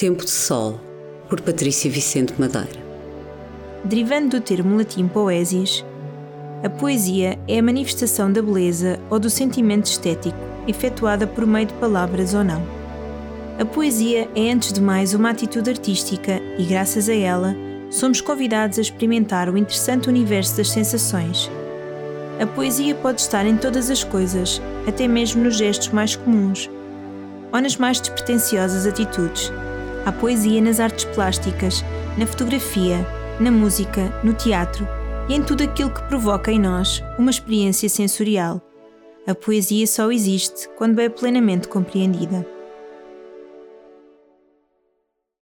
Tempo de Sol, por Patrícia Vicente Madeira. Derivando do termo latim poesias, a poesia é a manifestação da beleza ou do sentimento estético, efetuada por meio de palavras ou não. A poesia é, antes de mais, uma atitude artística e, graças a ela, somos convidados a experimentar o interessante universo das sensações. A poesia pode estar em todas as coisas, até mesmo nos gestos mais comuns, ou nas mais despretensiosas atitudes Há poesia nas artes plásticas, na fotografia, na música, no teatro e em tudo aquilo que provoca em nós uma experiência sensorial. A poesia só existe quando é plenamente compreendida.